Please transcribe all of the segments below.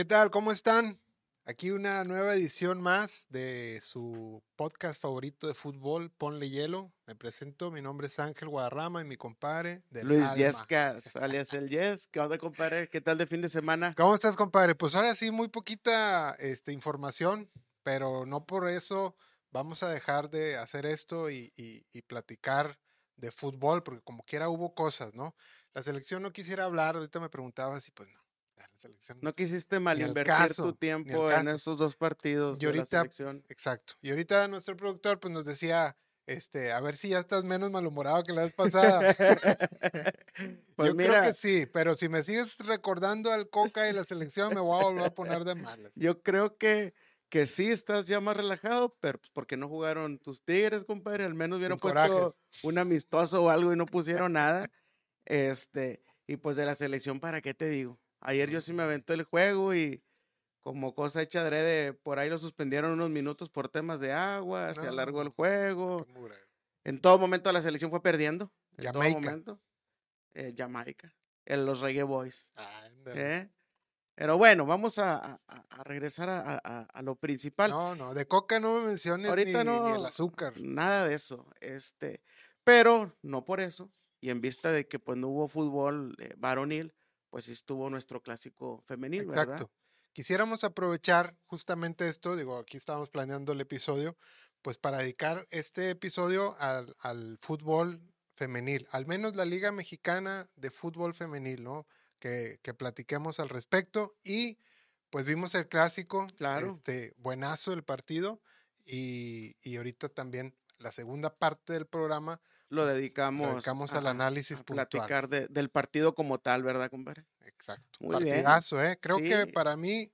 ¿Qué tal? ¿Cómo están? Aquí una nueva edición más de su podcast favorito de fútbol, Ponle Hielo. Me presento, mi nombre es Ángel Guadarrama y mi compadre del Luis alma. Yescas, alias el Yes. ¿Qué onda, compadre? ¿Qué tal de fin de semana? ¿Cómo estás, compadre? Pues ahora sí, muy poquita este, información, pero no por eso vamos a dejar de hacer esto y, y- y platicar de fútbol, porque como quiera hubo cosas, ¿no? La selección no quisiera hablar, ahorita me preguntabas y pues no. Ya, La selección No quisiste mal invertir caso, tu tiempo en esos dos partidos Y de la ahorita, selección. exacto. Y ahorita nuestro productor pues nos decía, este, a ver si ya estás menos malhumorado que la vez pasada. Pues Yo creo mira, que sí, pero si me sigues recordando al Coca y la selección me voy a volver a poner de malas. yo creo que, que sí estás ya más relajado, pero pues porque no jugaron tus Tigres, compadre. Al menos puesto un amistoso o algo y no pusieron nada. Este, y pues de la selección, ¿para qué te digo? Ayer yo sí me aventé el juego y como cosa hecha adrede, por ahí lo suspendieron unos minutos por temas de agua, se alargó el juego. En todo momento la selección fue perdiendo. En Jamaica. todo momento. Eh, Jamaica. En los Reggae Boys. Ándale. ¿eh? Pero bueno, vamos a, a- a- a regresar a, lo principal. No, no, de Coca no me menciones ni, Ahorita ni el no, azúcar. Nada de eso. Este, pero no por eso. Y en vista de que pues no hubo fútbol eh, varonil, pues estuvo nuestro clásico femenil, ¿verdad? Exacto. Quisiéramos aprovechar justamente esto, digo, aquí estábamos planeando el episodio, pues para dedicar este episodio al, al fútbol femenil, al menos la Liga Mexicana de Fútbol Femenil, ¿no? Que, que platiquemos al respecto y pues vimos el clásico, Claro. este, buenazo el partido y, y ahorita también la segunda parte del programa Lo lo dedicamos, dedicamos a- al análisis a puntual. platicar de- del partido como tal, ¿verdad, compadre? Exacto. Muy bien. Partidazo, ¿eh? Creo que para mí,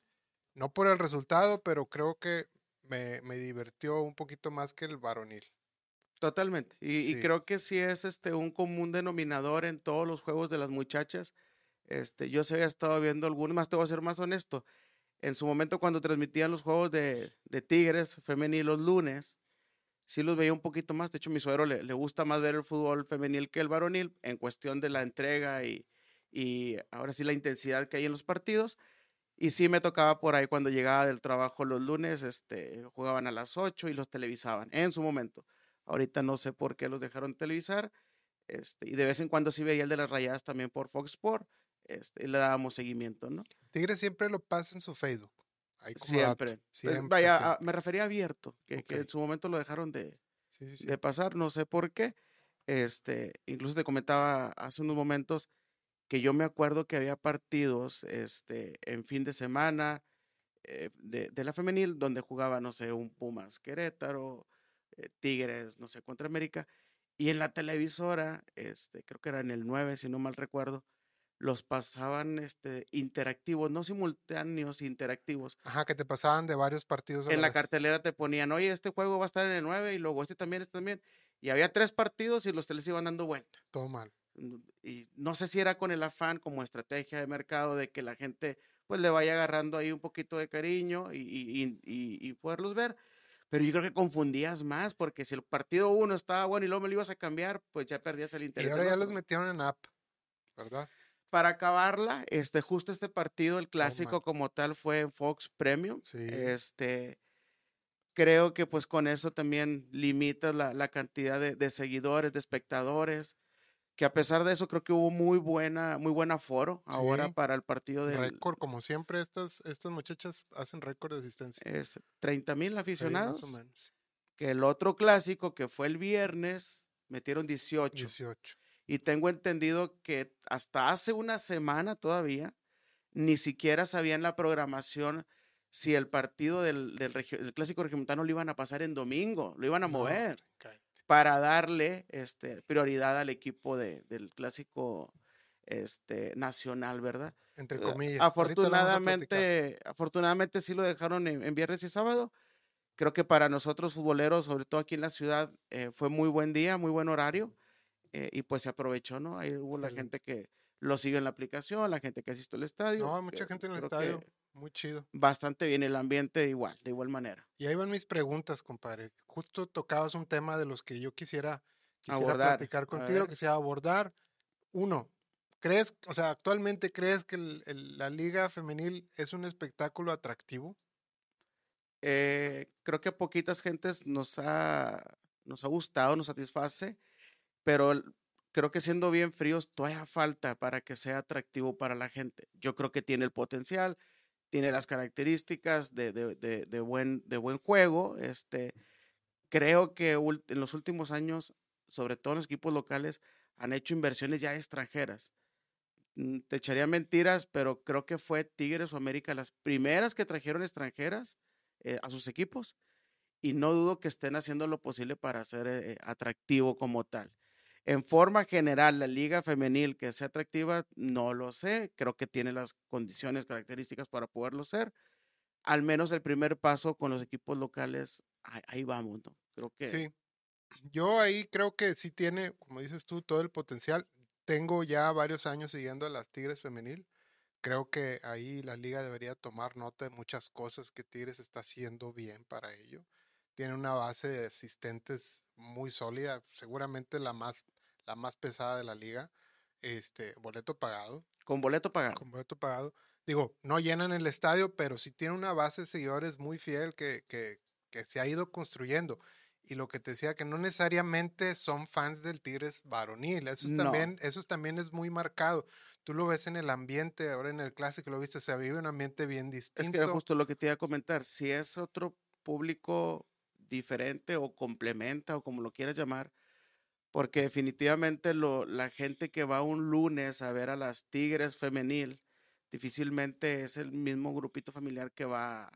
no por el resultado, pero creo que me, me divirtió un poquito más que el varonil. Totalmente. Y, y creo que sí es este un común denominador en todos los juegos de las muchachas. Este, yo se había estado viendo algunos, más te voy a ser más honesto. En su momento, cuando transmitían los juegos de, de Tigres femenil los lunes, sí los veía un poquito más. De hecho, mi suegro le, le gusta más ver el fútbol femenil que el varonil en cuestión de la entrega y, y ahora sí la intensidad que hay en los partidos. Y sí me tocaba por ahí cuando llegaba del trabajo los lunes, este, jugaban a las 8 y los televisaban en su momento. Ahorita no sé por qué los dejaron televisar. Este, y de vez en cuando sí veía el de las rayadas también por Fox Sport. Este, y le dábamos seguimiento, ¿no? Tigre siempre lo pasa en su Facebook. Ahí como dato. Siempre. Pues, Siempre, vaya, siempre. a- me refería a abierto, que, que Ok. en su momento lo dejaron de, sí, sí. de pasar, no sé por qué. Este, incluso te comentaba hace unos momentos que yo me acuerdo que había partidos este, en fin de semana eh, de, de la femenil donde jugaba, no sé, un Pumas Querétaro, eh, Tigres, no sé, contra América. Y en la televisora, este, creo que era en el 9, si no mal recuerdo, los pasaban este, interactivos, no simultáneos, interactivos. Ajá, que te pasaban de varios partidos a En la vez. cartelera te ponían, oye, este juego va a estar en el 9 y luego este también, este también. Y había tres partidos y los teles iban dando vuelta. Todo mal. Y no sé si era con el afán como estrategia de mercado de que la gente pues le vaya agarrando ahí un poquito de cariño y, y- y- y- y poderlos ver. Pero yo creo que confundías más porque si el partido uno estaba bueno y luego me lo ibas a cambiar, pues ya perdías el Y interés. ahora del ya los metieron en app, ¿verdad? Para acabarla, este, justo este partido, el clásico como tal, fue en Fox Premium. Sí. Este, creo que pues con eso también limitas la, la cantidad de, de seguidores, de espectadores, que a pesar de eso creo que hubo muy buena, muy buen aforo ahora para el partido del Récord, como siempre, estas, estas muchachas hacen récord de asistencia. es 30 mil Sí, más aficionados, o menos. que el otro clásico que fue el viernes metieron 18. 18. Y tengo entendido que hasta hace una semana todavía ni siquiera sabían la programación si el partido del, del del clásico regiomontano lo iban a pasar en domingo, lo iban a No, mover para darle este, prioridad al equipo de- del clásico este, nacional, ¿verdad? Entre Eh, comillas. Afortunadamente, afortunadamente sí lo dejaron en, en viernes y sábado. Creo que para nosotros futboleros, sobre todo aquí en la ciudad, eh, fue muy buen día, muy buen horario. Eh, y pues se aprovechó, ¿no? Ahí hubo la gente que lo sigue en la aplicación, la gente que asistió al estadio. No, mucha que gente en el estadio. Muy chido. Bastante bien, el ambiente igual, de igual manera. Y ahí van mis preguntas, compadre. Justo tocabas un tema de los que yo quisiera, quisiera Abordar, platicar contigo, quisiera abordar. Uno, ¿Crees, o sea, actualmente crees que el- el- la liga femenil es un espectáculo atractivo? Eh, creo que a poquitas gentes nos ha, nos ha gustado, nos satisface, pero creo que siendo bien fríos, todavía falta para que sea atractivo para la gente. Yo creo que tiene el potencial, tiene las características de, de- de- buen, de buen juego. Este, creo que en los últimos años, sobre todo en los equipos locales, han hecho inversiones ya extranjeras. Mm, Te echaría mentiras, pero creo que fue Tigres o América las primeras que trajeron extranjeras eh, a sus equipos y no dudo que estén haciendo lo posible para ser eh, eh, atractivo como tal. En forma general, la liga femenil que sea atractiva, no lo sé. Creo que tiene las condiciones, características para poderlo ser. Al menos el primer paso con los equipos locales, ahí, ahí vamos, ¿no? Creo que Sí. Yo ahí creo que sí tiene, como dices tú, todo el potencial. Tengo ya varios años siguiendo a las Tigres femenil. Creo que ahí la liga debería tomar nota de muchas cosas que Tigres está haciendo bien para ello. Tiene una base de asistentes muy sólida, seguramente la más, la más pesada de la liga. Este, boleto pagado. con boleto pagado. con boleto pagado. Digo, no llenan el estadio, pero sí tiene una base de seguidores muy fiel que, que, que se ha ido construyendo. Y lo que te decía, que no necesariamente son fans del Tigres varonil. Eso es, No. también, eso es también es muy marcado. Tú lo ves en el ambiente, ahora en el clásico lo viste, se vive un ambiente bien Es que era distinto. justo lo que te iba a comentar. Si es otro público diferente o complementa o como lo quieras llamar, porque definitivamente lo, la gente que va un lunes a ver a las Tigres femenil, difícilmente es el mismo grupito familiar que va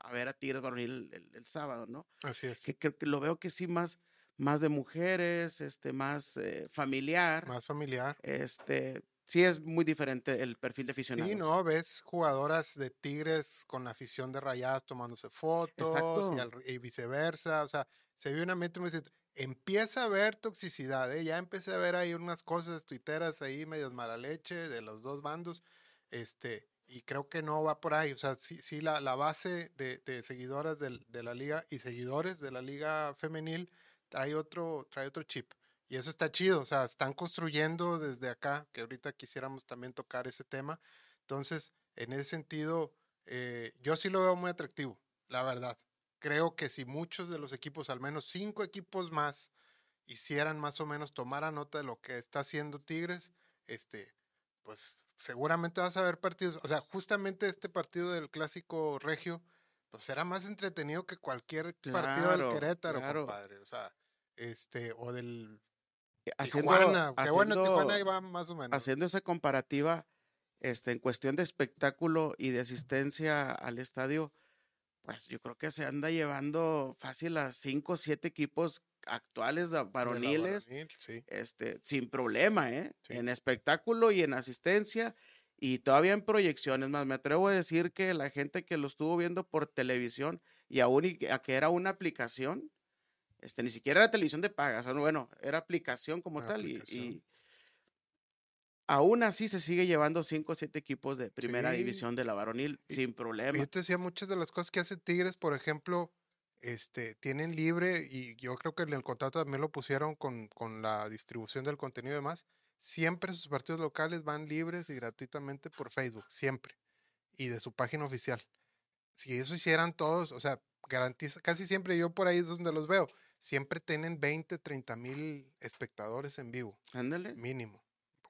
a ver a Tigres varonil el, el sábado, ¿no? Así es. Que, creo que lo veo que sí más, más de mujeres, este, más eh, familiar, Más familiar. este, sí es muy diferente el perfil de aficionados. Sí, no, ves jugadoras de Tigres con afición de rayadas tomándose fotos y, al- y viceversa. O sea, se vive un ambiente muy. Empieza a haber toxicidad, ¿eh? Ya empecé a ver ahí unas cosas tuiteras ahí medias mala leche de los dos bandos. Este, y creo que no va por ahí. O sea, sí, sí la, la base de, de seguidoras de la liga y seguidores de la liga femenil trae otro, trae otro chip. Y eso está chido, o sea, están construyendo desde acá, que ahorita quisiéramos también tocar ese tema. Entonces, en ese sentido, eh, yo sí lo veo muy atractivo, la verdad. Creo que si muchos de los equipos, al menos cinco equipos más, hicieran más o menos, tomaran nota de lo que está haciendo Tigres, este, pues seguramente vas a ver partidos, o sea, justamente este partido del clásico regio, pues era más entretenido que cualquier partido del Querétaro, claro. compadre. O sea, este, o del Haciendo, Tijuana, que bueno, Tijuana haciendo- ahí va más o menos. haciendo esa comparativa, este, en cuestión de espectáculo y de asistencia al estadio, pues yo creo que se anda llevando fácil a cinco o siete equipos actuales de de varoniles, varonil, sí. este, sin problema, ¿eh? Sí. En espectáculo y en asistencia y todavía en proyecciones. Más, me atrevo a decir que la gente que lo estuvo viendo por televisión y aún y a que era una aplicación, este, ni siquiera era televisión de paga, o sea, bueno, era aplicación como Una tal aplicación. y, aún así se sigue llevando cinco o siete equipos de primera Sí. división de la varonil Y- sin problema. Yo te decía, muchas de las cosas que hace Tigres, por ejemplo, este, tienen libre, y yo creo que en el contrato también lo pusieron con, con la distribución del contenido y demás. Siempre sus partidos locales van libres y gratuitamente por Facebook, siempre. Y de su página oficial. Si eso hicieran todos, o sea, garantiza, casi siempre yo por ahí es donde los veo. Siempre tienen 20, 30 mil espectadores en vivo. Ándale. Mínimo,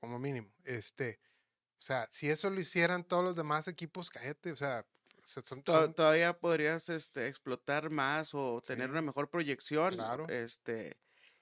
como mínimo. Este, o sea, si eso lo hicieran todos los demás equipos, cállate, o sea, se- son, son- Todavía podrías este, explotar más o tener Sí. una mejor proyección. Claro. Este,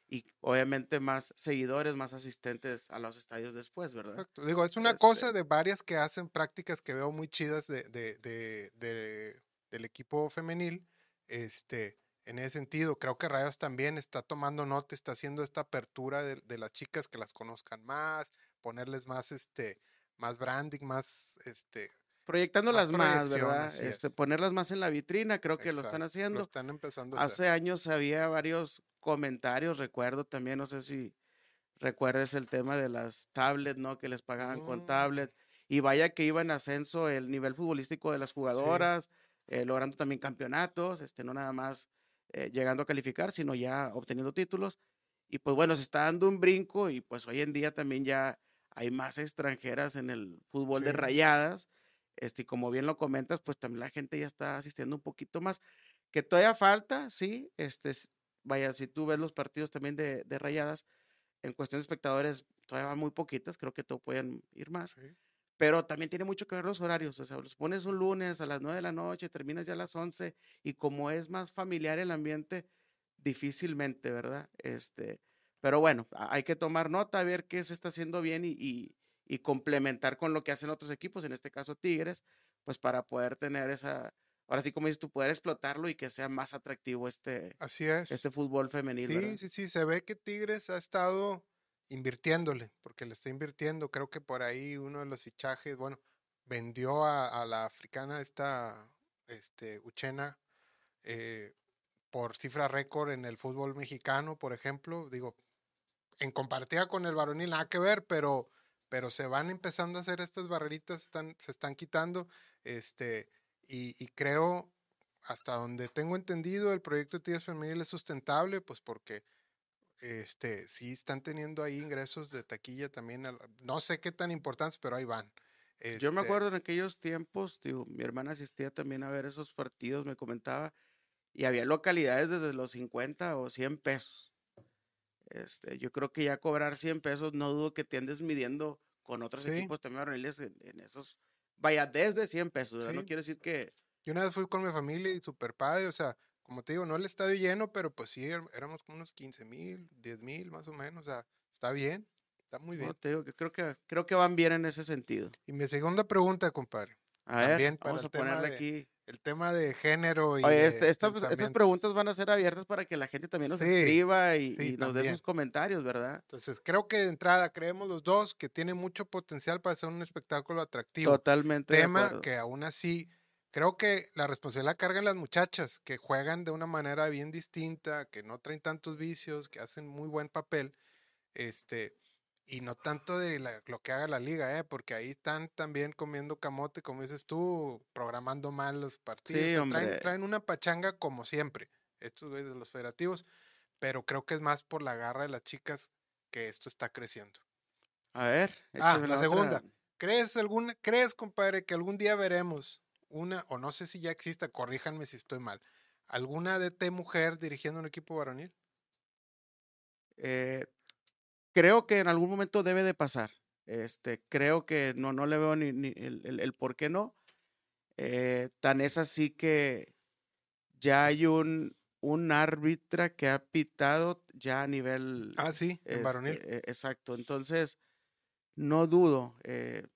y obviamente más seguidores, más asistentes a los estadios después, ¿verdad? exacto. Digo, es una Este cosa de varias que hacen prácticas que veo muy chidas de, de- de- de- del equipo femenil. Este, en ese sentido, creo que Rayos también está tomando nota, está haciendo esta apertura de las chicas que las conozcan más, ponerles más, este, más branding, más, este, Proyectándolas más, ¿verdad? Este, es. ponerlas más en la vitrina, creo que lo están exacto, haciendo. Lo están empezando a hacer. Hace años había varios comentarios, recuerdo también, no sé si recuerdes el tema de las tablets, ¿no? Que les pagaban con Mm. tablets. Y vaya que iba en ascenso el nivel futbolístico de las jugadoras, eh, logrando también campeonatos, este, no nada más eh, llegando a calificar, sino ya obteniendo títulos. Y pues bueno, se está dando un brinco y pues hoy en día también ya hay más extranjeras en el fútbol de rayadas. Este, y como bien lo comentas, pues también la gente ya está asistiendo un poquito más. Que todavía falta, sí. Este, vaya, si tú ves los partidos también de, de rayadas, en cuestión de espectadores, todavía van muy poquitas, creo que todo pueden ir más. Pero también tiene mucho que ver los horarios, o sea, los pones un lunes a las 9 de la noche, terminas ya a las 11, y como es más familiar el ambiente, difícilmente, ¿verdad? Este, pero bueno, hay que tomar nota, ver qué se está haciendo bien y, y, complementar con lo que hacen otros equipos, en este caso Tigres, pues para poder tener esa, ahora sí como dices tú, poder explotarlo y que sea más atractivo este, Así es. este fútbol femenil. Sí, sí, sí, se ve que Tigres ha estado invirtiéndole, porque le está invirtiendo, creo que por ahí uno de los fichajes, bueno, vendió a, la africana esta, este, Uchena, eh, por cifra récord en el fútbol mexicano, por ejemplo, digo, en compartida con el varonil, nada que ver, pero, pero se van empezando a hacer estas barreritas, están, se están quitando, este, y, creo, hasta donde tengo entendido, el proyecto de Tigres Femenil es sustentable, pues porque este, sí están teniendo ahí ingresos de taquilla también, no sé qué tan importantes, pero ahí van. Yo me este acuerdo en aquellos tiempos, digo, mi hermana asistía también a ver esos partidos, me comentaba, y había localidades desde los 50 o 100 pesos. Este, yo creo que ya cobrar 100 pesos, no dudo que te andes midiendo con otros equipos también en, esos, vaya, desde 100 pesos, no quiero decir que... Yo una vez fui con mi familia y super padre, o sea, como te digo, no el estadio lleno, pero pues sí, éramos como unos 15 mil, 10 mil más o menos, o sea, está bien, está muy bien. te digo que creo, que creo que van bien en ese sentido. Y mi segunda pregunta, compadre. A ver, vamos a ponerle aquí el tema de género y este, estas preguntas van a ser abiertas para que la gente también nos escriba y, nos dé sus comentarios, ¿verdad? Entonces, creo que de entrada creemos los dos que tiene mucho potencial para ser un espectáculo atractivo. Totalmente. Tema que aún así, creo que la responsabilidad la cargan las muchachas, que juegan de una manera bien distinta, que no traen tantos vicios, que hacen muy buen papel. Este, y no tanto de lo que haga la liga, ¿eh? porque ahí están también comiendo camote, como dices tú, programando mal los partidos. traen, una pachanga como siempre, estos güeyes de los federativos, pero creo que es más por la garra de las chicas que esto está creciendo. A ver. Ah, la, segunda. ¿Crees, algún, ¿Crees, compadre, que algún día veremos una, o no sé si ya exista, corríjanme si estoy mal, alguna DT mujer dirigiendo un equipo varonil? Eh, creo que en algún momento debe de pasar. Este, creo que no, no le veo ni, el, por qué no. Eh, tan es así que ya hay un, un árbitra que ha pitado ya a nivel. Ah, sí, en varonil. Este, e, exacto. Entonces, no dudo. Eh,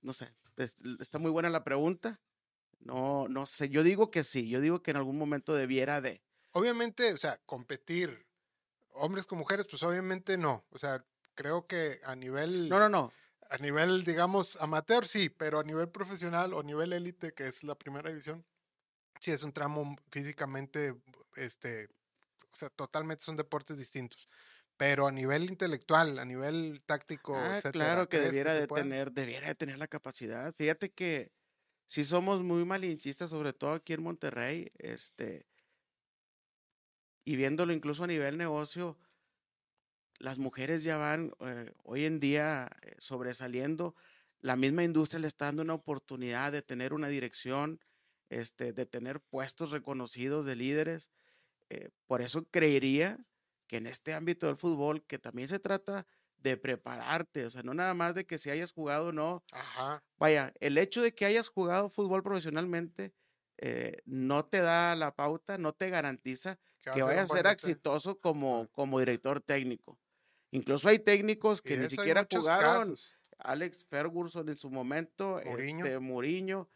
no sé, está muy buena la pregunta. No, no sé. Yo digo que sí. Yo digo que en algún momento debiera de. Obviamente, o sea, competir hombres con mujeres, pues obviamente no. O sea, creo que a nivel... No, no, no. A nivel, digamos, amateur, sí, pero a nivel profesional o nivel élite, que es la primera división, sí es un tramo físicamente, este, o sea, totalmente son deportes distintos. Pero a nivel intelectual, a nivel táctico, ah, Claro que debiera de tener, debiera de tener la capacidad. Fíjate que si somos muy malinchistas, sobre todo aquí en Monterrey, este, y viéndolo incluso a nivel negocio, las mujeres ya van eh, hoy en día eh, sobresaliendo. La misma industria le está dando una oportunidad de tener una dirección, este, de tener puestos reconocidos de líderes. Eh, por eso creería que en este ámbito del fútbol, que también se trata de prepararte, o sea, no nada más de que si hayas jugado o no. Vaya, el hecho de que hayas jugado fútbol profesionalmente eh, no te da la pauta, no te garantiza que, vayas a ser exitoso como, como director técnico. Incluso hay técnicos que ni siquiera jugaron. Alex Ferguson en su momento, este Mourinho,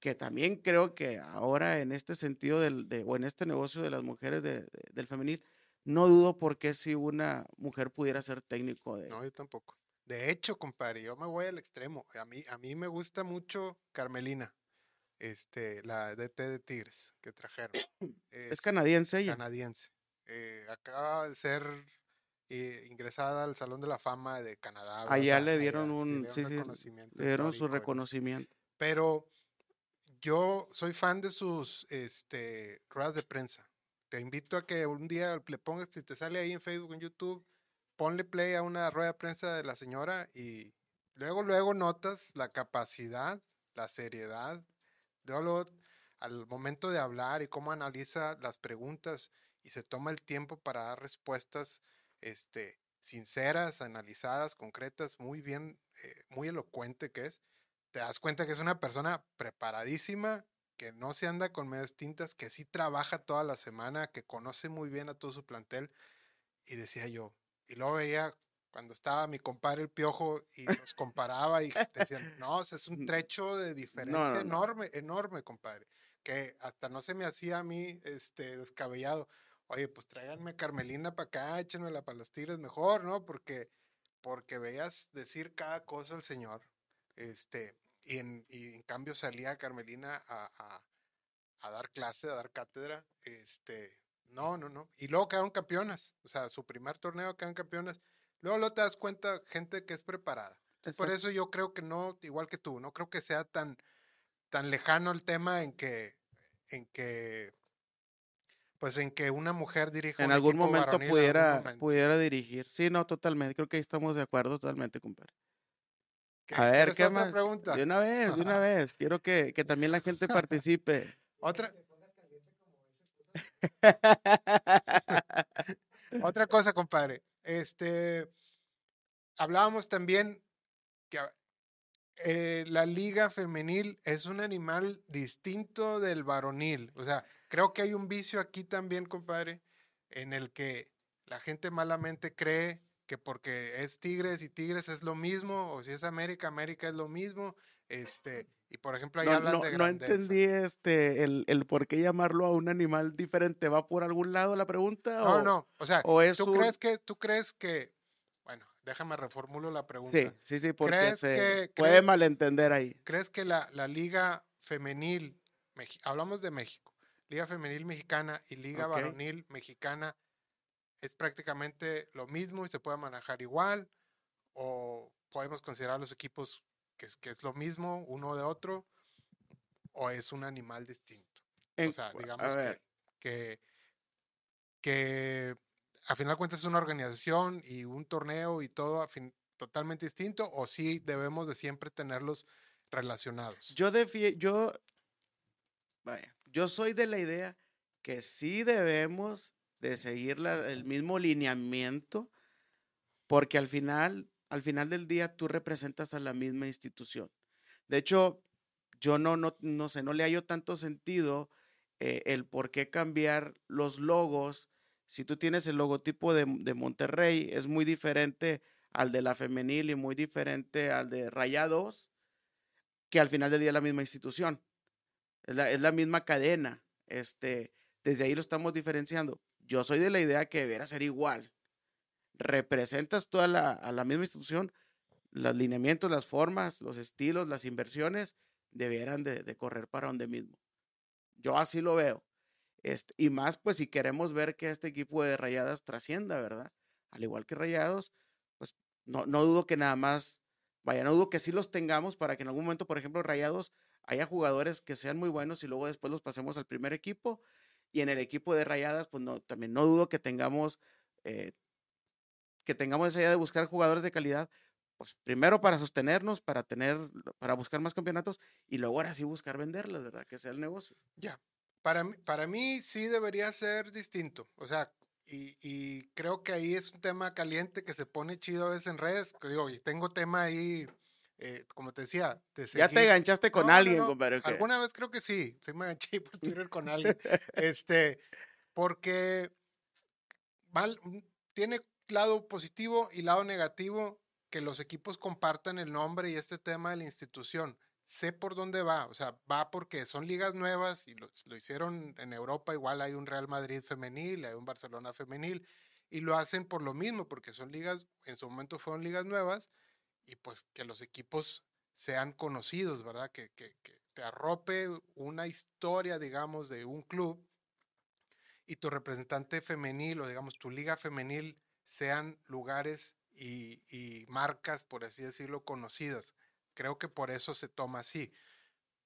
que también creo que ahora en este sentido del, de, o en este negocio de las mujeres del femenil, no dudo por qué si una mujer pudiera ser técnico de... No, yo tampoco. De hecho, compadre, yo me voy al extremo. A mí, a mí me gusta mucho Carmelina este, la DT de Tigres que trajeron. Es, canadiense ella. Canadiense. Eh, acaba de ser eh, ingresada al Salón de la Fama de Canadá. Allá le dieron un, reconocimiento. Le dieron su reconocimiento. Pero yo soy fan de sus este, ruedas de prensa. Te invito a que un día le pongas, si te sale ahí en Facebook, en YouTube, ponle play a una rueda de prensa de la señora y luego, luego notas la capacidad, la seriedad, al momento de hablar y cómo analiza las preguntas y se toma el tiempo para dar respuestas este, sinceras, analizadas, concretas, muy bien, eh, muy elocuente que es, te das cuenta que es una persona preparadísima, que no se anda con medias tintas, que sí trabaja toda la semana, que conoce muy bien a todo su plantel. Y decía yo, y luego veía cuando estaba mi compadre el Piojo y nos comparaba y decían, no, es un trecho de diferencia enorme, enorme, compadre, que hasta no se me hacía a mí este, descabellado oye, pues tráiganme Carmelina para acá, échenmela para los tigres mejor, ¿no? Porque, porque veías decir cada cosa al Señor, este, y en, y en cambio salía Carmelina a, a, dar clase, a dar cátedra, este, no, no, no. Y luego quedaron campeonas, o sea, su primer torneo quedaron campeonas. Luego, luego te das cuenta, gente que es preparada. Por eso yo creo que no, igual que tú, no creo que sea tan, tan lejano el tema en que, en que pues en que una mujer dirija en algún momento pudiera pudiera dirigir. Sí, no, totalmente. Creo que ahí estamos de acuerdo totalmente, compadre. A ver, ¿qué más? Pregunta? De una vez, de una vez. Quiero que, que también la gente participe. Otra. Otra cosa, compadre. Este, hablábamos también que eh, la liga femenil es un animal distinto del varonil. O sea, Creo que hay un vicio aquí también, compadre, en el que la gente malamente cree que porque es Tigres y Tigres es lo mismo, o si es América, América es lo mismo. Este, y por ejemplo, ahí no, hablan no, de grandeza. No entendí este, el, el, por qué llamarlo a un animal diferente. ¿Va por algún lado la pregunta? No, o, no. O sea, ¿tú, crees que, ¿tú crees que. Bueno, déjame reformulo la pregunta. Sí, sí, sí, porque se puede malentender ahí. ¿Crees que la, la liga femenil, hablamos de México, Liga Femenil Mexicana y Liga Varonil Mexicana es prácticamente lo mismo y se puede manejar igual, o podemos considerar los equipos que es, que es lo mismo uno de otro, o es un animal distinto. o sea, digamos que, que, a final de cuentas es una organización y un torneo y todo totalmente distinto, o sí debemos de siempre tenerlos relacionados. Yo, yo, vaya, yo soy de la idea que sí debemos de seguir el mismo lineamiento, porque al final, al final del día tú representas a la misma institución. De hecho, yo no, no, no sé, no le hallo tanto sentido eh, el por qué cambiar los logos. Si tú tienes el logotipo de, Monterrey, es muy diferente al de la femenil y muy diferente al de Rayados, que al final del día es la misma institución. Es la, misma cadena. Este, desde ahí lo estamos diferenciando. Yo soy de la idea que debería ser igual. Representas toda la, a la misma institución, los lineamientos, las formas, los estilos, las inversiones, debieran de, correr para donde mismo. Yo así lo veo. Este, y más, pues si queremos ver que este equipo de Rayadas trascienda, ¿verdad? Al igual que Rayados, pues no, no dudo que nada más, vaya, no dudo que sí los tengamos para que en algún momento, por ejemplo, Rayados haya jugadores que sean muy buenos y luego después los pasemos al primer equipo. Y en el equipo de Rayadas, pues no, también no dudo que tengamos, eh, que tengamos esa idea de buscar jugadores de calidad, pues primero para sostenernos, para tener, para buscar más campeonatos y luego ahora sí buscar venderlos, ¿verdad? Que sea el negocio. Ya, para, mí, para mí sí debería ser distinto. O sea, y, y, creo que ahí es un tema caliente que se pone chido a veces en redes. Que digo, tengo tema ahí eh, como te decía, ya te enganchaste con alguien, compadre. Alguna vez creo que sí, sí me enganché por Twitter con alguien. este, porque tiene lado positivo y lado negativo que los equipos compartan el nombre y este tema de la institución. Sé por dónde va, o sea, va porque son ligas nuevas y lo, hicieron en Europa, igual hay un Real Madrid femenil, hay un Barcelona femenil, y lo hacen por lo mismo, porque son ligas, en su momento fueron ligas nuevas, y pues que los equipos sean conocidos, ¿verdad? Que, que, te arrope una historia, digamos, de un club y tu representante femenil o digamos tu liga femenil sean lugares y, y, marcas, por así decirlo, conocidas. Creo que por eso se toma así.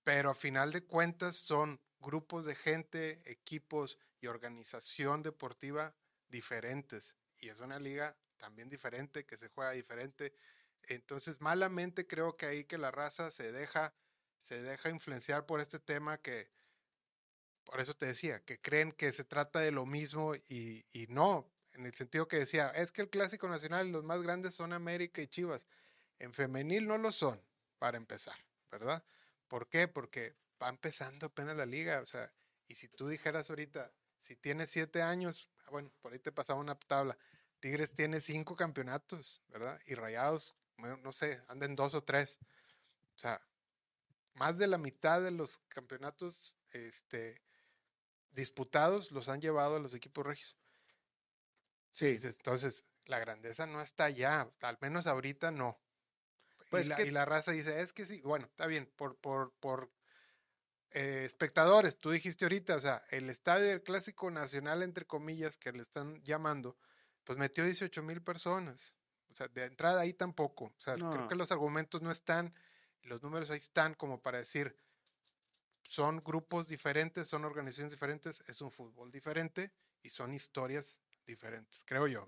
Pero a final de cuentas son grupos de gente, equipos y organización deportiva diferentes. Y es una liga también diferente, que se juega diferente. Entonces, malamente creo que ahí que la raza se deja, se deja influenciar por este tema que, por eso te decía, que creen que se trata de lo mismo y, y no, en el sentido que decía, es que el clásico nacional, los más grandes son América y Chivas. En femenil no lo son, para empezar, ¿verdad? ¿Por qué? Porque va empezando apenas la liga, o sea, y si tú dijeras ahorita, si tienes siete años, ah, bueno, por ahí te pasaba una tabla, Tigres tiene cinco campeonatos, ¿verdad? Y Rayados, no sé, anden dos o tres. O sea, más de la mitad de los campeonatos este, disputados los han llevado a los equipos regios. Sí. Entonces, la grandeza no está allá, al menos ahorita no. Pues y, la, raza dice, es que sí, bueno, está bien, por, por, por eh, espectadores, tú dijiste ahorita, o sea, el estadio del Clásico Nacional, entre comillas, que le están llamando, pues metió 18 mil personas. O sea, de entrada ahí tampoco. O sea, creo que los argumentos no están, los números ahí están como para decir, son grupos diferentes, son organizaciones diferentes, es un fútbol diferente y son historias diferentes, creo yo.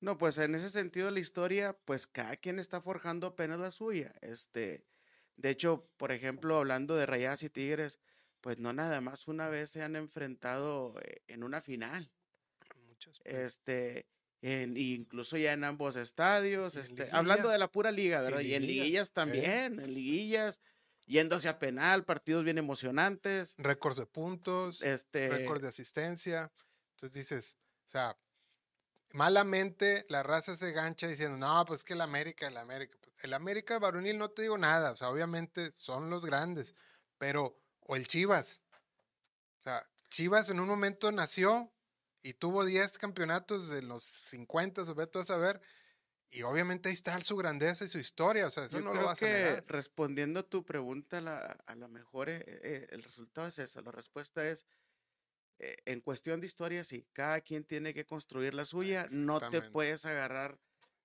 No, pues en ese sentido la historia, pues cada quien está forjando apenas la suya. Este, de hecho, por ejemplo, hablando de Rayadas y Tigres, pues no nada más una vez se han enfrentado eh, en una final. Muchas este, en, incluso ya en ambos estadios, este, hablando de la pura liga, ¿verdad? y en liguillas también, en liguillas, yéndose a penal, partidos bien emocionantes. Récords de puntos, este, récords de asistencia. Entonces dices, o sea, malamente la raza se gancha diciendo, no, pues que el América, el América. Pues, el América varonil no te digo nada, o sea, obviamente son los grandes, pero, o el Chivas. O sea, Chivas en un momento nació y tuvo 10 campeonatos de los 50, se ve todo a saber. Y obviamente ahí está su grandeza y su historia, o sea, eso no lo vas a negar. Respondiendo a tu pregunta, a lo mejor eh, eh, el resultado es esa, la respuesta es eh, en cuestión de historia, sí, cada quien tiene que construir la suya, no te puedes agarrar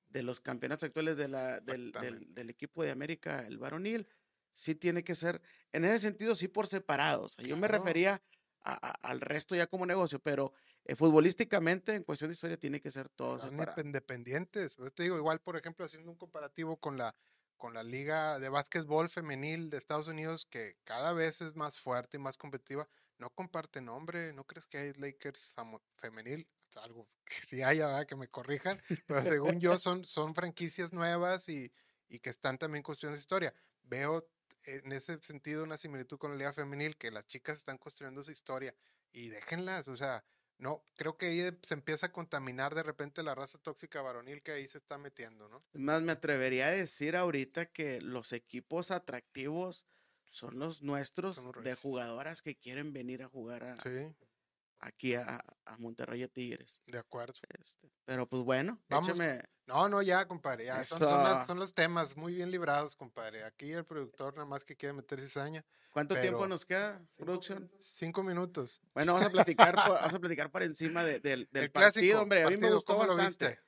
de los campeonatos actuales de la, del, del, equipo de América, el varonil, sí tiene que ser, en ese sentido, sí por separados. Yo me refería al resto ya como negocio, pero eh, futbolísticamente, en cuestión de historia, tiene que ser todos Son independientes. Yo te digo, igual, por ejemplo, haciendo un comparativo con la, con la liga de básquetbol femenil de Estados Unidos, que cada vez es más fuerte y más competitiva no comparte nombre, ¿no crees que hay Lakers femenil? Algo que sí haya, que me corrijan, pero según yo son, son franquicias nuevas y, y que están también construyendo historia. Veo en ese sentido una similitud con la liga femenil, que las chicas están construyendo su historia y déjenlas, o sea, no, creo que ahí se empieza a contaminar de repente la raza tóxica varonil que ahí se está metiendo, ¿no? Más me atrevería a decir ahorita que los equipos atractivos son los nuestros de jugadoras que quieren venir a jugar aquí a, Monterrey a Tigres. De acuerdo. Este, pero pues bueno, Vamos. No, no, ya, compadre. son, los temas muy bien librados, compadre. Aquí el productor nada más que quiere meter cizaña. ¿Cuánto tiempo nos queda, producción? Cinco minutos. Bueno, vamos a platicar, por, vamos a platicar por encima del, partido, hombre. A mí me gustó bastante.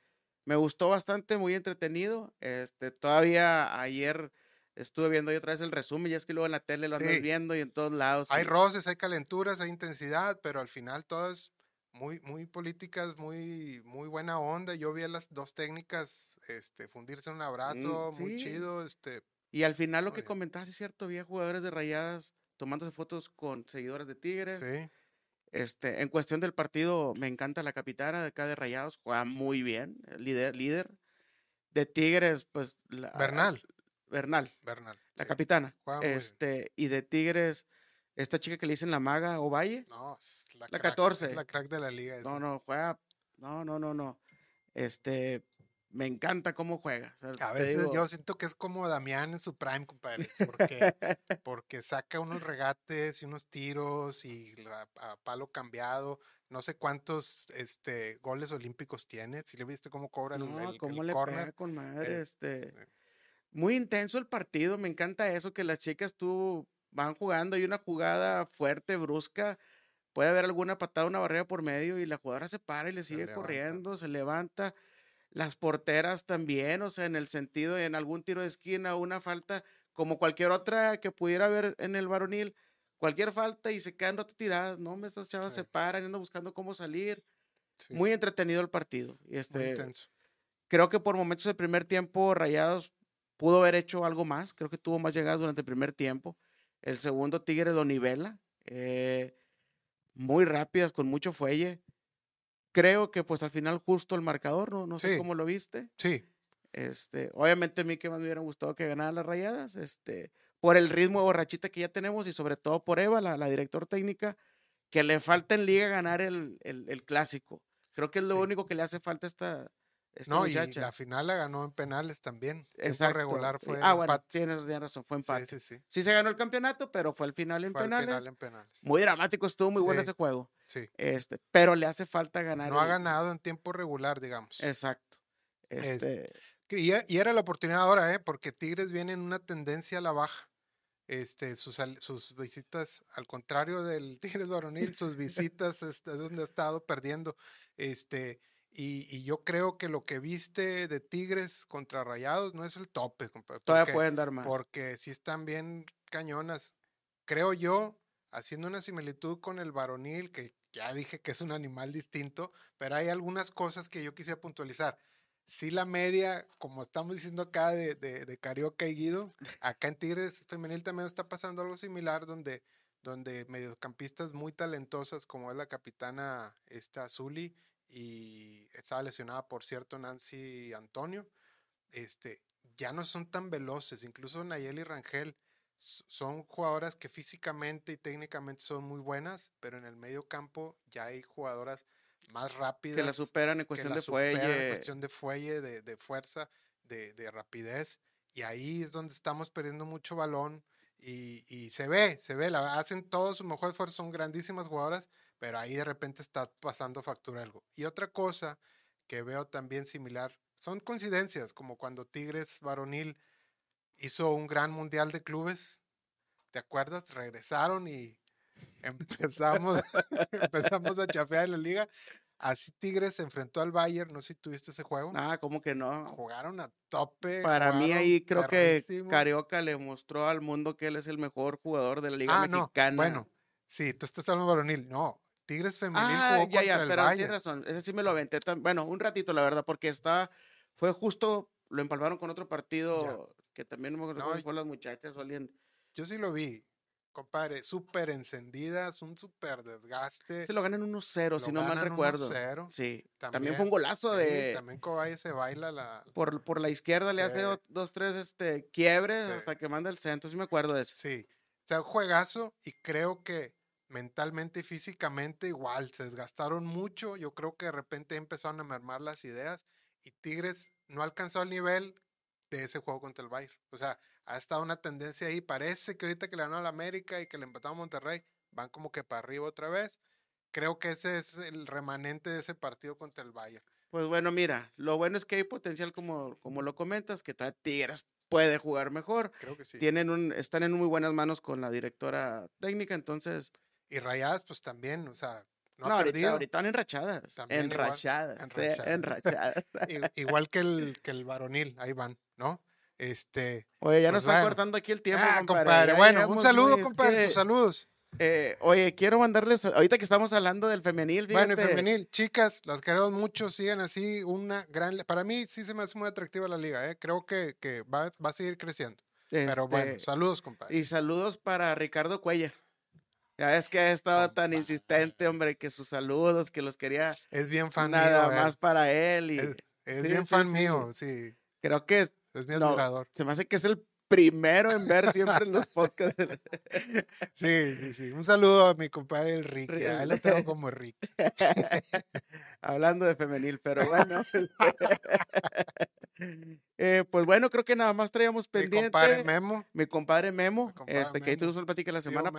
Me gustó bastante, muy entretenido. Este, todavía ayer estuve viendo yo otra vez el resumen, y es que luego en la tele lo andas viendo y en todos lados. Hay roces, hay calenturas, hay intensidad, pero al final todas muy, muy políticas, muy, muy buena onda. Yo vi las dos técnicas, este, fundirse un mm, abrazo, muy chido, este. Y al final lo que comentabas es cierto, había jugadores de rayadas tomándose fotos con seguidores de Tigres. Sí. Este, en cuestión del partido, me encanta la capitana de acá de Rayados, juega muy bien, líder, líder. De Tigres, pues. La, Bernal. Bernal. Bernal. La capitana. este, y de Tigres, esta chica que le dicen la maga o Valle. No, es la, la 14. la crack de la liga. No, no, juega. No, no, no, no. Este, me encanta cómo juega. a veces yo siento que es como Damián en su prime, compadre, porque, porque saca unos regates y unos tiros y a palo cambiado. No sé cuántos este, goles olímpicos tiene. Si le viste cómo cobra el, no, cómo le corner. con madre, este muy intenso el partido, me encanta eso, que las chicas tú van jugando, hay una jugada fuerte, brusca, puede haber alguna patada, una barrera por medio y la jugadora se para y le sigue corriendo, se levanta. Las porteras también, o sea, en el sentido, en algún tiro de esquina, una falta, como cualquier otra que pudiera haber en el varonil, cualquier falta y se quedan rato tiradas, no, estas chavas se paran, andan buscando cómo salir. Muy entretenido el partido. Y este, intenso. Creo que por momentos del primer tiempo Rayados pudo haber hecho algo más. Creo que tuvo más llegadas durante el primer tiempo. El segundo Tigre lo nivela. eh, muy rápidas, con mucho fuelle. Creo que pues al final justo el marcador, no, no sé cómo lo viste. Sí, Este, obviamente a mí que más me hubiera gustado que ganaran las rayadas, este, por el ritmo de borrachita que ya tenemos y sobre todo por Eva, la, la directora técnica, que le falta en liga ganar el, el- el clásico. Creo que es lo Sí. único que le hace falta a esta, esta no, y la final la ganó en penales también. Tiempo Exacto. regular y- fue ah, bueno, tienes, tienes razón, fue empate. Sí, sí, sí. Sí se ganó el campeonato, pero fue al final en Fue al penales. final en penales. Muy dramático, estuvo muy bueno ese juego. Sí. Este, pero le hace falta ganar. No ha el- ganado en tiempo regular, digamos. Exacto. Es- Este, Y, y era la oportunidad ahora, ¿eh? Porque Tigres viene en una tendencia a la baja. Este, sus, sus visitas, al contrario del Tigres varonil, sus visitas este, es donde ha estado perdiendo. Este, y, y yo creo que lo que viste de Tigres contra Rayados no es el tope, compadre, todavía pueden dar más. porque sí están bien cañonas. Creo yo, haciendo una similitud con el varonil, que ya dije que es un animal distinto, pero hay algunas cosas que yo quisiera puntualizar. Sí, la media, como estamos diciendo acá de, de, de Carioca y Guido, acá en Tigres Femenil también está pasando algo similar, donde, donde mediocampistas muy talentosas, como es la capitana esta Zuli, y estaba lesionada, por cierto, Nancy Antonio, este, ya no son tan veloces. Incluso Nayeli Rangel son jugadoras que físicamente y técnicamente son muy buenas, pero en el medio campo ya hay jugadoras más rápidas. que la superan en cuestión de fuelle. En cuestión de fuelle, de, de fuerza, de, de rapidez. Y ahí es donde estamos perdiendo mucho balón. Y, y se ve, se ve, la, hacen todo su mejor esfuerzo, son grandísimas jugadoras, pero ahí de repente está pasando factura algo. Y otra cosa que veo también similar, son coincidencias, como cuando Tigres varonil hizo un gran mundial de clubes, ¿te acuerdas? Regresaron y empezamos, empezamos a chafear en la liga. Así Tigres se enfrentó al Bayern, no sé si tuviste ese juego. Ah, ¿cómo que no? Jugaron a tope. Para mí ahí creo que. Carioca le mostró al mundo que él es el mejor jugador de la Liga Ah, no, Mexicana. bueno, sí, tú estás hablando de varonil. No, Tigres femenil ah, jugó ya, contra ya, el pero tienes Bayern. razón. Ese sí me lo aventé. tam- Bueno, un ratito, la verdad, porque está, fue justo, lo empalmaron con otro partido que también no me acuerdo No, fue las muchachas o alguien. Yo sí lo vi, compadre, súper encendidas, un súper desgaste. Se lo ganan 1-0, si no mal recuerdo. 1-0. Sí, también, También, fue un golazo Sí, de... también Cobaye se baila la... Por, por la izquierda le hace dos, tres este, quiebres Sí. hasta que manda el centro. Sí me acuerdo de eso. Sí, o sea, un juegazo y creo que mentalmente y físicamente igual, se desgastaron mucho, yo creo que de repente empezaron a mermar las ideas y Tigres no alcanzó el nivel de ese juego contra el Bayern. O sea, ha estado una tendencia ahí, parece que ahorita que le ganó al América y que le empataron a Monterrey, van como que para arriba otra vez. Creo que ese es el remanente de ese partido contra el Bayern. Pues bueno, mira, lo bueno es que hay potencial, como, como lo comentas, que todavía Tigres puede jugar mejor. Creo que sí. Tienen un, están en muy buenas manos con la directora técnica, entonces. Y Rayadas, pues también, o sea, no, No, ha ahorita, perdido. ahorita van enrachadas. También igual, enrachadas. sí, enrachadas. enrachadas. I- Igual que el, que el varonil, ahí van, ¿no? Este. Oye, ya Pues nos están bueno. cortando aquí el tiempo, ah, compadre. compadre. Bueno, un saludo, muy- compadre. Tus saludos. eh, oye, quiero mandarles, ahorita que estamos hablando del femenil, Bueno, y fíjate, femenil, chicas, las queremos mucho, sigan así, una gran, para mí sí se me hace muy atractiva la liga, ¿eh? creo que, que va, va a seguir creciendo. Pero bueno, este, saludos, compadre. Y saludos para Ricardo Cuella. Ya es que ha estado tan insistente, hombre, que sus saludos, que los quería Es bien fan nada mío. más para él. Y Es, es sí, bien sí, fan sí. mío, sí. creo que es- Es mi No. admirador. se me hace que es el primero en ver siempre en los podcasts. Sí, sí, sí. Un saludo a mi compadre el Ricky. Ri- A él lo tengo como Ricky. Hablando de femenil, pero bueno. Eh, pues bueno, creo que nada más traíamos Mi pendiente. compadre Memo. mi compadre Memo, Mi compadre este, que ahí Memo. tuvimos una plática la Tío semana Memo.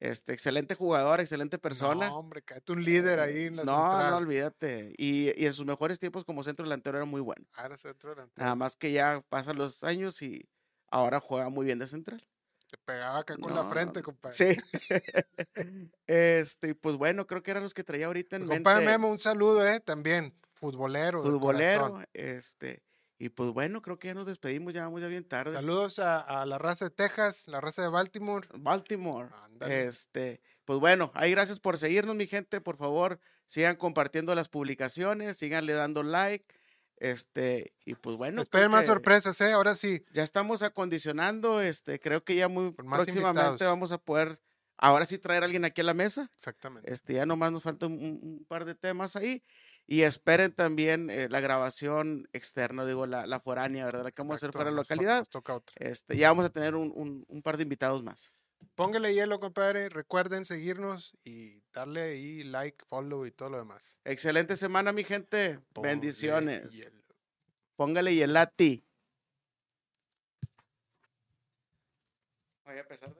Este, excelente jugador, excelente persona. No, hombre, cállate un líder ahí en la No, central. no olvídate. Y, y en sus mejores tiempos como centro delantero era muy bueno. Ahora centro delantero. Nada más que ya pasan los años y ahora juega muy bien de central. Te pegaba acá con la frente, compadre. Sí. este, pues bueno, creo que eran los que traía ahorita en Mi mente. compadre Memo, un saludo, ¿eh? También, futbolero. Futbolero, este. Y pues bueno, creo que ya nos despedimos, ya vamos ya bien tarde. Saludos a, a la raza de Texas, la raza de Baltimore. Baltimore. Este, pues bueno, ahí gracias por seguirnos, mi gente. Por favor, sigan compartiendo las publicaciones, síganle dando like. Este, y pues bueno. Esperen más sorpresas, ¿eh? Ahora sí. Ya estamos acondicionando, este, creo que ya muy próximamente vamos a poder, ahora sí traer a alguien aquí a la mesa. Exactamente. Este, ya nomás nos falta un, par de temas ahí. Y esperen también eh, la grabación externa, digo, la, la foránea, ¿verdad? La que vamos a hacer para la localidad. toca otra. Este, ya vamos a tener un, un par de invitados más. Póngale hielo, compadre. Recuerden seguirnos y darle ahí like, follow y todo lo demás. Excelente semana, mi gente. Bendiciones. Póngale hielati. Voy a empezar